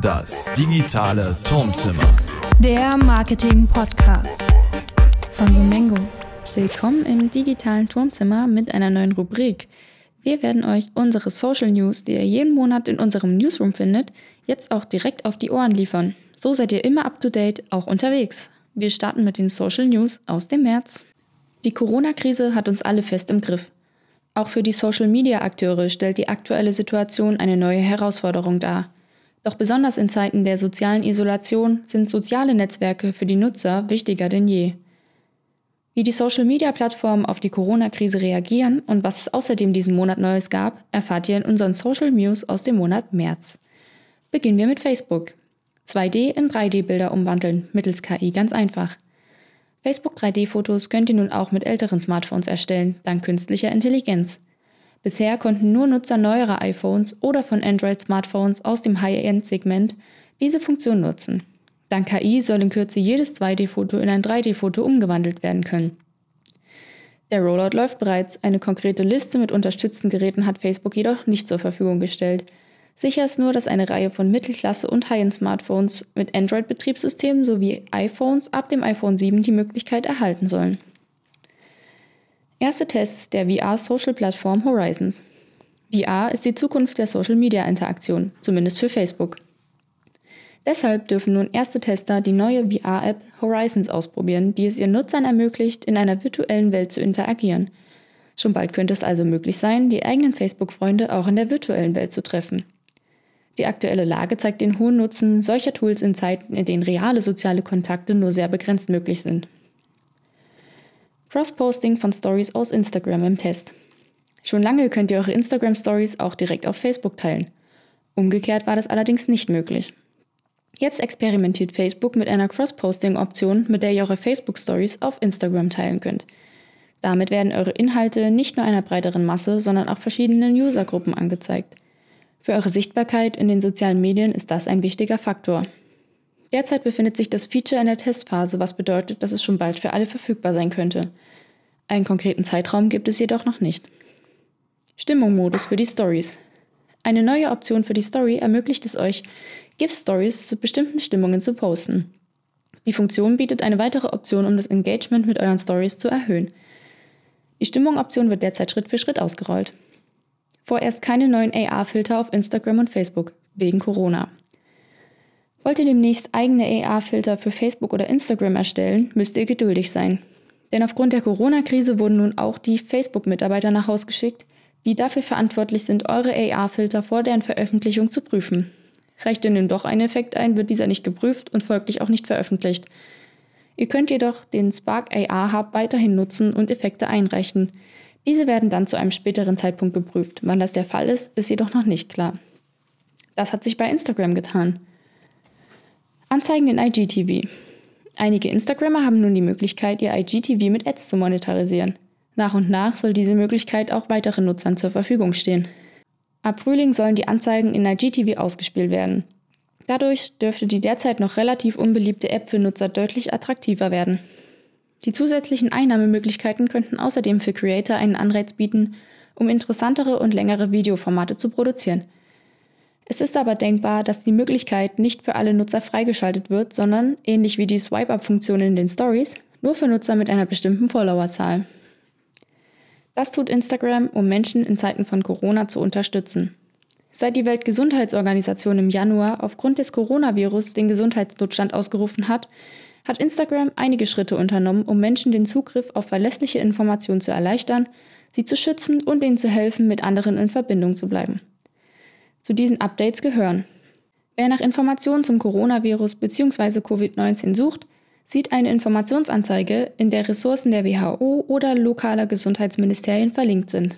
Das digitale Turmzimmer. Der Marketing-Podcast von Sumengo. Willkommen im digitalen Turmzimmer mit einer neuen Rubrik. Wir werden euch unsere Social News, die ihr jeden Monat in unserem Newsroom findet, jetzt auch direkt auf die Ohren liefern. So seid ihr immer up to date, auch unterwegs. Wir starten mit den Social News aus dem März. Die Corona-Krise hat uns alle fest im Griff. Auch für die Social-Media-Akteure stellt die aktuelle Situation eine neue Herausforderung dar. Doch besonders in Zeiten der sozialen Isolation sind soziale Netzwerke für die Nutzer wichtiger denn je. Wie die Social-Media-Plattformen auf die Corona-Krise reagieren und was es außerdem diesen Monat Neues gab, erfahrt ihr in unseren Social News aus dem Monat März. Beginnen wir mit Facebook. 2D in 3D-Bilder umwandeln, mittels KI ganz einfach. Facebook 3D-Fotos könnt ihr nun auch mit älteren Smartphones erstellen, dank künstlicher Intelligenz. Bisher konnten nur Nutzer neuerer iPhones oder von Android-Smartphones aus dem High-End-Segment diese Funktion nutzen. Dank KI soll in Kürze jedes 2D-Foto in ein 3D-Foto umgewandelt werden können. Der Rollout läuft bereits, eine konkrete Liste mit unterstützten Geräten hat Facebook jedoch nicht zur Verfügung gestellt. Sicher ist nur, dass eine Reihe von Mittelklasse- und High-End-Smartphones mit Android-Betriebssystemen sowie iPhones ab dem iPhone 7 die Möglichkeit erhalten sollen. Erste Tests der VR-Social-Plattform Horizons. VR ist die Zukunft der Social-Media-Interaktion, zumindest für Facebook. Deshalb dürfen nun erste Tester die neue VR-App Horizons ausprobieren, die es ihren Nutzern ermöglicht, in einer virtuellen Welt zu interagieren. Schon bald könnte es also möglich sein, die eigenen Facebook-Freunde auch in der virtuellen Welt zu treffen. Die aktuelle Lage zeigt den hohen Nutzen solcher Tools in Zeiten, in denen reale soziale Kontakte nur sehr begrenzt möglich sind. Cross-Posting von Stories aus Instagram im Test. Schon lange könnt ihr eure Instagram-Stories auch direkt auf Facebook teilen. Umgekehrt war das allerdings nicht möglich. Jetzt experimentiert Facebook mit einer Cross-Posting-Option, mit der ihr eure Facebook-Stories auf Instagram teilen könnt. Damit werden eure Inhalte nicht nur einer breiteren Masse, sondern auch verschiedenen Usergruppen angezeigt – für eure Sichtbarkeit in den sozialen Medien ist das ein wichtiger Faktor. Derzeit befindet sich das Feature in der Testphase, was bedeutet, dass es schon bald für alle verfügbar sein könnte. Einen konkreten Zeitraum gibt es jedoch noch nicht. Stimmungmodus für die Stories. Eine neue Option für die Story ermöglicht es euch, GIF-Stories zu bestimmten Stimmungen zu posten. Die Funktion bietet eine weitere Option, um das Engagement mit euren Stories zu erhöhen. Die Stimmung-Option wird derzeit Schritt für Schritt ausgerollt. Vorerst keine neuen AR-Filter auf Instagram und Facebook, wegen Corona. Wollt ihr demnächst eigene AR-Filter für Facebook oder Instagram erstellen, müsst ihr geduldig sein. Denn aufgrund der Corona-Krise wurden nun auch die Facebook-Mitarbeiter nach Haus geschickt, die dafür verantwortlich sind, eure AR-Filter vor deren Veröffentlichung zu prüfen. Reicht denn nun doch ein Effekt ein, wird dieser nicht geprüft und folglich auch nicht veröffentlicht. Ihr könnt jedoch den Spark AR Hub weiterhin nutzen und Effekte einreichen. Diese werden dann zu einem späteren Zeitpunkt geprüft. Wann das der Fall ist, ist jedoch noch nicht klar. Das hat sich bei Instagram getan. Anzeigen in IGTV. Einige Instagrammer haben nun die Möglichkeit, ihr IGTV mit Ads zu monetarisieren. Nach und nach soll diese Möglichkeit auch weiteren Nutzern zur Verfügung stehen. Ab Frühling sollen die Anzeigen in IGTV ausgespielt werden. Dadurch dürfte die derzeit noch relativ unbeliebte App für Nutzer deutlich attraktiver werden. Die zusätzlichen Einnahmemöglichkeiten könnten außerdem für Creator einen Anreiz bieten, um interessantere und längere Videoformate zu produzieren. Es ist aber denkbar, dass die Möglichkeit nicht für alle Nutzer freigeschaltet wird, sondern, ähnlich wie die Swipe-Up-Funktion in den Stories, nur für Nutzer mit einer bestimmten Followerzahl. Das tut Instagram, um Menschen in Zeiten von Corona zu unterstützen. Seit die Weltgesundheitsorganisation im Januar aufgrund des Coronavirus den Gesundheitsnotstand ausgerufen hat, hat Instagram einige Schritte unternommen, um Menschen den Zugriff auf verlässliche Informationen zu erleichtern, sie zu schützen und ihnen zu helfen, mit anderen in Verbindung zu bleiben. Zu diesen Updates gehören Wer nach Informationen zum Coronavirus bzw. Covid-19 sucht, sieht eine Informationsanzeige, in der Ressourcen der WHO oder lokaler Gesundheitsministerien verlinkt sind.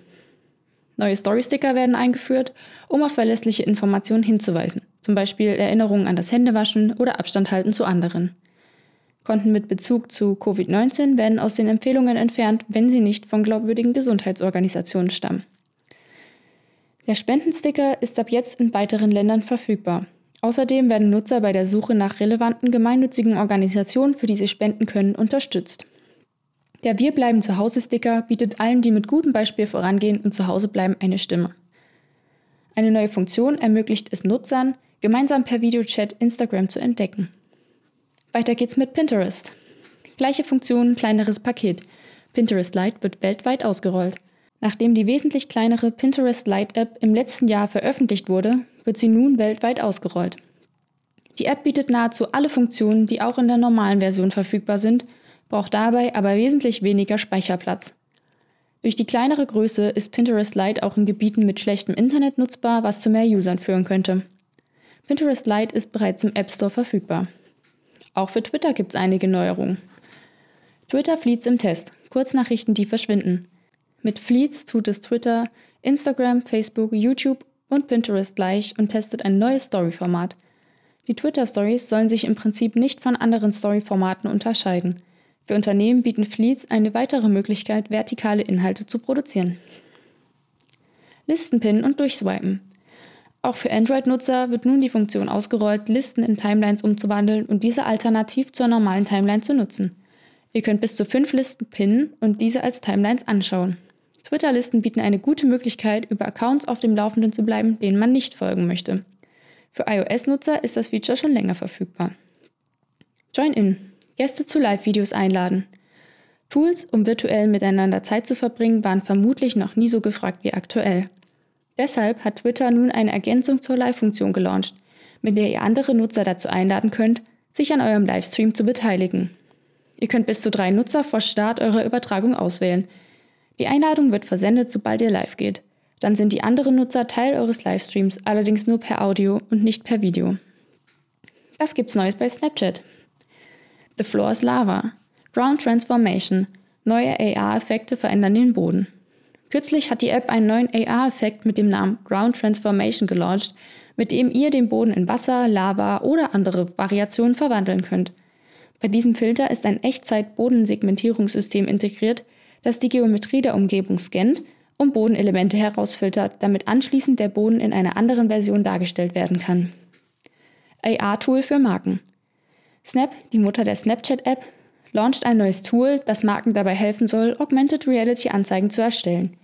Neue Storysticker werden eingeführt, um auf verlässliche Informationen hinzuweisen, zum Beispiel Erinnerungen an das Händewaschen oder Abstand halten zu anderen. Konten mit Bezug zu Covid-19 werden aus den Empfehlungen entfernt, wenn sie nicht von glaubwürdigen Gesundheitsorganisationen stammen. Der Spendensticker ist ab jetzt in weiteren Ländern verfügbar. Außerdem werden Nutzer bei der Suche nach relevanten gemeinnützigen Organisationen, für die sie spenden können, unterstützt. Der Wir bleiben zu Hause Sticker bietet allen, die mit gutem Beispiel vorangehen und zu Hause bleiben, eine Stimme. Eine neue Funktion ermöglicht es Nutzern, gemeinsam per Videochat Instagram zu entdecken. Weiter geht's mit Pinterest. Gleiche Funktion, kleineres Paket. Pinterest Lite wird weltweit ausgerollt. Nachdem die wesentlich kleinere Pinterest Lite App im letzten Jahr veröffentlicht wurde, wird sie nun weltweit ausgerollt. Die App bietet nahezu alle Funktionen, die auch in der normalen Version verfügbar sind, braucht dabei aber wesentlich weniger Speicherplatz. Durch die kleinere Größe ist Pinterest Lite auch in Gebieten mit schlechtem Internet nutzbar, was zu mehr Usern führen könnte. Pinterest Lite ist bereits im App Store verfügbar. Auch für Twitter gibt es einige Neuerungen. Twitter Fleets im Test. Kurznachrichten, die verschwinden. Mit Fleets tut es Twitter, Instagram, Facebook, YouTube und Pinterest gleich und testet ein neues Story-Format. Die Twitter-Stories sollen sich im Prinzip nicht von anderen Story-Formaten unterscheiden. Für Unternehmen bieten Fleets eine weitere Möglichkeit, vertikale Inhalte zu produzieren. Listen pinnen und durchswipen. Auch für Android-Nutzer wird nun die Funktion ausgerollt, Listen in Timelines umzuwandeln und diese alternativ zur normalen Timeline zu nutzen. Ihr könnt bis zu fünf Listen pinnen und diese als Timelines anschauen. Twitter-Listen bieten eine gute Möglichkeit, über Accounts auf dem Laufenden zu bleiben, denen man nicht folgen möchte. Für iOS-Nutzer ist das Feature schon länger verfügbar. Join in. Gäste zu Live-Videos einladen. Tools, um virtuell miteinander Zeit zu verbringen, waren vermutlich noch nie so gefragt wie aktuell. Deshalb hat Twitter nun eine Ergänzung zur Live-Funktion gelauncht, mit der ihr andere Nutzer dazu einladen könnt, sich an eurem Livestream zu beteiligen. Ihr könnt bis zu drei Nutzer vor Start eurer Übertragung auswählen. Die Einladung wird versendet, sobald ihr live geht. Dann sind die anderen Nutzer Teil eures Livestreams, allerdings nur per Audio und nicht per Video. Was gibt's Neues bei Snapchat? The Floor is Lava. Ground Transformation. Neue AR-Effekte verändern den Boden. Kürzlich hat die App einen neuen AR-Effekt mit dem Namen Ground Transformation gelauncht, mit dem ihr den Boden in Wasser, Lava oder andere Variationen verwandeln könnt. Bei diesem Filter ist ein Echtzeit-Bodensegmentierungssystem integriert, das die Geometrie der Umgebung scannt und Bodenelemente herausfiltert, damit anschließend der Boden in einer anderen Version dargestellt werden kann. AR-Tool für Marken. Snap, die Mutter der Snapchat-App, launcht ein neues Tool, das Marken dabei helfen soll, Augmented Reality-Anzeigen zu erstellen.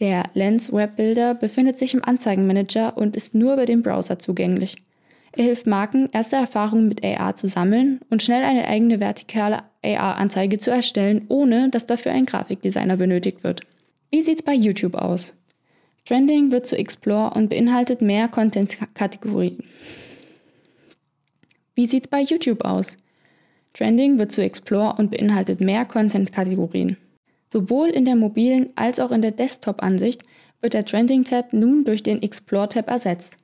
Der Lens Web Builder befindet sich im Anzeigenmanager und ist nur über den Browser zugänglich. Er hilft Marken, erste Erfahrungen mit AR zu sammeln und schnell eine eigene vertikale AR-Anzeige zu erstellen, ohne dass dafür ein Grafikdesigner benötigt wird. Wie sieht's bei YouTube aus? Trending wird zu Explore und beinhaltet mehr Content-Kategorien. Wie sieht's bei YouTube aus? Trending wird zu Explore und beinhaltet mehr Content-Kategorien. Sowohl in der mobilen als auch in der Desktop-Ansicht wird der Trending-Tab nun durch den Explore-Tab ersetzt.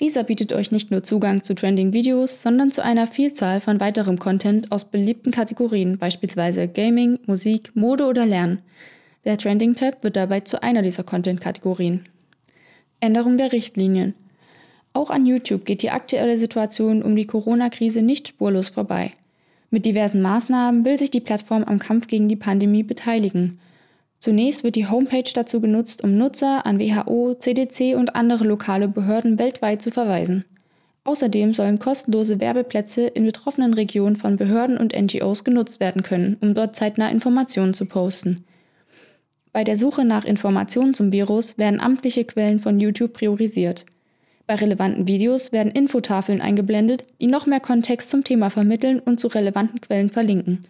Dieser bietet euch nicht nur Zugang zu Trending-Videos, sondern zu einer Vielzahl von weiterem Content aus beliebten Kategorien, beispielsweise Gaming, Musik, Mode oder Lernen. Der Trending-Tab wird dabei zu einer dieser Content-Kategorien. Änderung der Richtlinien. Auch an YouTube geht die aktuelle Situation um die Corona-Krise nicht spurlos vorbei. Mit diversen Maßnahmen will sich die Plattform am Kampf gegen die Pandemie beteiligen. Zunächst wird die Homepage dazu genutzt, um Nutzer an WHO, CDC und andere lokale Behörden weltweit zu verweisen. Außerdem sollen kostenlose Werbeplätze in betroffenen Regionen von Behörden und NGOs genutzt werden können, um dort zeitnah Informationen zu posten. Bei der Suche nach Informationen zum Virus werden amtliche Quellen von YouTube priorisiert. Bei relevanten Videos werden Infotafeln eingeblendet, die noch mehr Kontext zum Thema vermitteln und zu relevanten Quellen verlinken.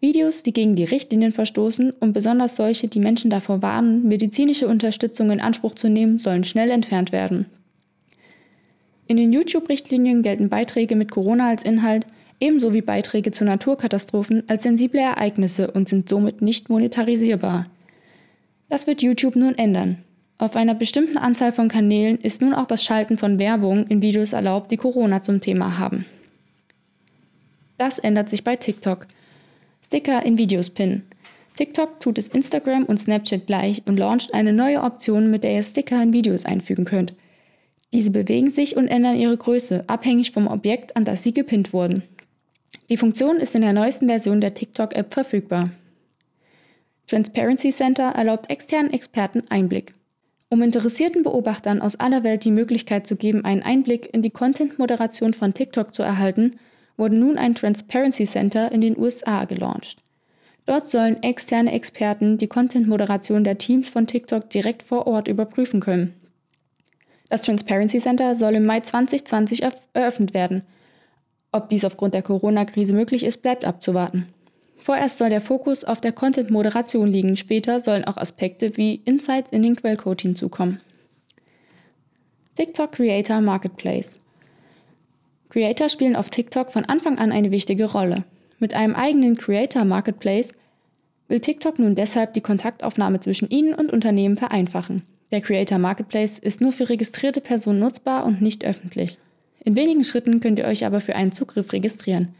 Videos, die gegen die Richtlinien verstoßen und besonders solche, die Menschen davor warnen, medizinische Unterstützung in Anspruch zu nehmen, sollen schnell entfernt werden. In den YouTube-Richtlinien gelten Beiträge mit Corona als Inhalt, ebenso wie Beiträge zu Naturkatastrophen als sensible Ereignisse und sind somit nicht monetarisierbar. Das wird YouTube nun ändern. Auf einer bestimmten Anzahl von Kanälen ist nun auch das Schalten von Werbung in Videos erlaubt, die Corona zum Thema haben. Das ändert sich bei TikTok. Sticker in Videos pinnen. TikTok tut es Instagram und Snapchat gleich und launcht eine neue Option, mit der ihr Sticker in Videos einfügen könnt. Diese bewegen sich und ändern ihre Größe, abhängig vom Objekt, an das sie gepinnt wurden. Die Funktion ist in der neuesten Version der TikTok-App verfügbar. Transparency Center erlaubt externen Experten Einblick. Um interessierten Beobachtern aus aller Welt die Möglichkeit zu geben, einen Einblick in die Content-Moderation von TikTok zu erhalten, wurde nun ein Transparency Center in den USA gelauncht. Dort sollen externe Experten die Content-Moderation der Teams von TikTok direkt vor Ort überprüfen können. Das Transparency Center soll im Mai 2020 eröffnet werden. Ob dies aufgrund der Corona-Krise möglich ist, bleibt abzuwarten. Vorerst soll der Fokus auf der Content-Moderation liegen, später sollen auch Aspekte wie Insights in den Quellcode hinzukommen. TikTok Creator Marketplace Creator spielen auf TikTok von Anfang an eine wichtige Rolle. Mit einem eigenen Creator Marketplace will TikTok nun deshalb die Kontaktaufnahme zwischen ihnen und Unternehmen vereinfachen. Der Creator Marketplace ist nur für registrierte Personen nutzbar und nicht öffentlich. In wenigen Schritten könnt ihr euch aber für einen Zugriff registrieren.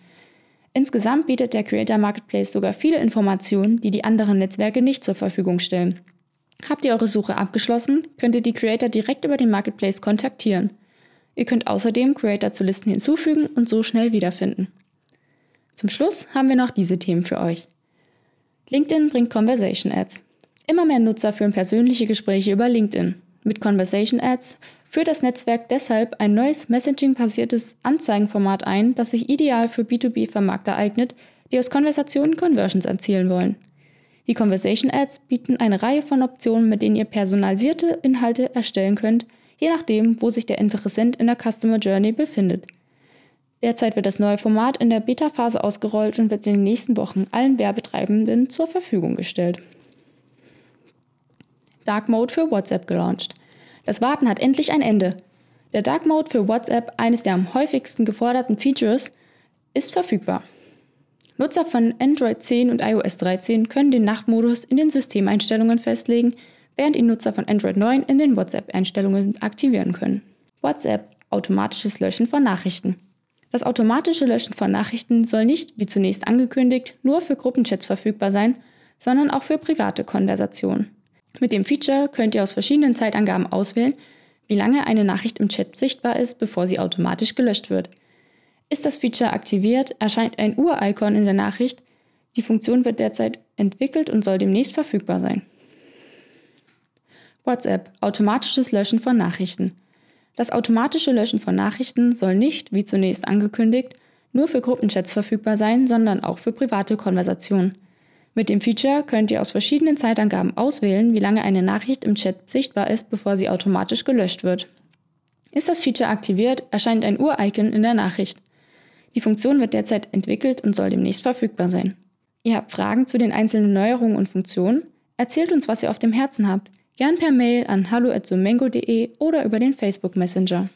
Insgesamt bietet der Creator Marketplace sogar viele Informationen, die die anderen Netzwerke nicht zur Verfügung stellen. Habt ihr eure Suche abgeschlossen, könnt ihr die Creator direkt über den Marketplace kontaktieren. Ihr könnt außerdem Creator zu Listen hinzufügen und so schnell wiederfinden. Zum Schluss haben wir noch diese Themen für euch. LinkedIn bringt Conversation Ads. Immer mehr Nutzer führen persönliche Gespräche über LinkedIn. Mit Conversation Ads führt das Netzwerk deshalb ein neues Messaging-basiertes Anzeigenformat ein, das sich ideal für B2B-Vermarkter eignet, die aus Konversationen Conversions erzielen wollen. Die Conversation Ads bieten eine Reihe von Optionen, mit denen ihr personalisierte Inhalte erstellen könnt, je nachdem, wo sich der Interessent in der Customer Journey befindet. Derzeit wird das neue Format in der Beta-Phase ausgerollt und wird in den nächsten Wochen allen Werbetreibenden zur Verfügung gestellt. Dark Mode für WhatsApp gelauncht. Das Warten hat endlich ein Ende. Der Dark Mode für WhatsApp, eines der am häufigsten geforderten Features, ist verfügbar. Nutzer von Android 10 und iOS 13 können den Nachtmodus in den Systemeinstellungen festlegen, während ihn Nutzer von Android 9 in den WhatsApp-Einstellungen aktivieren können. WhatsApp automatisches Löschen von Nachrichten. Das automatische Löschen von Nachrichten soll nicht, wie zunächst angekündigt, nur für Gruppenchats verfügbar sein, sondern auch für private Konversationen. Mit dem Feature könnt ihr aus verschiedenen Zeitangaben auswählen, wie lange eine Nachricht im Chat sichtbar ist, bevor sie automatisch gelöscht wird. Ist das Feature aktiviert, erscheint ein Ur-Icon in der Nachricht. Die Funktion wird derzeit entwickelt und soll demnächst verfügbar sein. WhatsApp, automatisches Löschen von Nachrichten. Das automatische Löschen von Nachrichten soll nicht, wie zunächst angekündigt, nur für Gruppenchats verfügbar sein, sondern auch für private Konversationen. Mit dem Feature könnt ihr aus verschiedenen Zeitangaben auswählen, wie lange eine Nachricht im Chat sichtbar ist, bevor sie automatisch gelöscht wird. Ist das Feature aktiviert, erscheint ein Ur-Icon in der Nachricht. Die Funktion wird derzeit entwickelt und soll demnächst verfügbar sein. Ihr habt Fragen zu den einzelnen Neuerungen und Funktionen? Erzählt uns, was ihr auf dem Herzen habt. Gern per Mail an hallo@sumengo.de oder über den Facebook Messenger.